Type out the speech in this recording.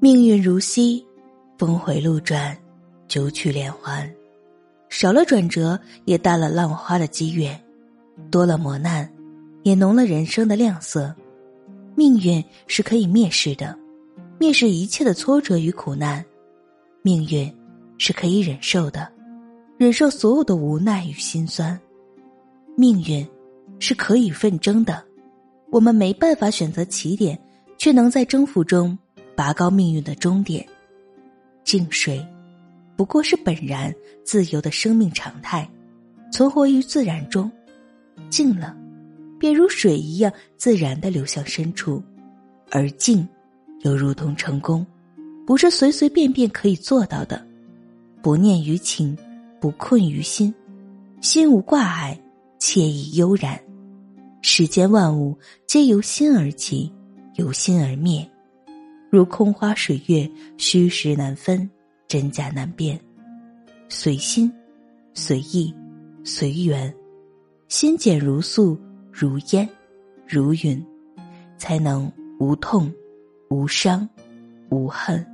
命运如溪，峰回路转，九曲连环，少了转折，也淡了浪花的机缘；多了磨难，也浓了人生的亮色。命运是可以蔑视的，蔑视一切的挫折与苦难；命运是可以忍受的，忍受所有的无奈与心酸；命运是可以奋争的，我们没办法选择起点，却能在征服中。拔高命运的终点，静水，不过是本然自由的生命常态，存活于自然中。静了，便如水一样自然的流向深处，而静，又如同成功，不是随随便便可以做到的。不念于情，不困于心，心无挂碍，惬意悠然。世间万物皆由心而起，由心而灭。如空花水月，虚实难分，真假难辨。随心，随意，随缘，心简如素，如烟，如云，才能无痛，无伤，无恨。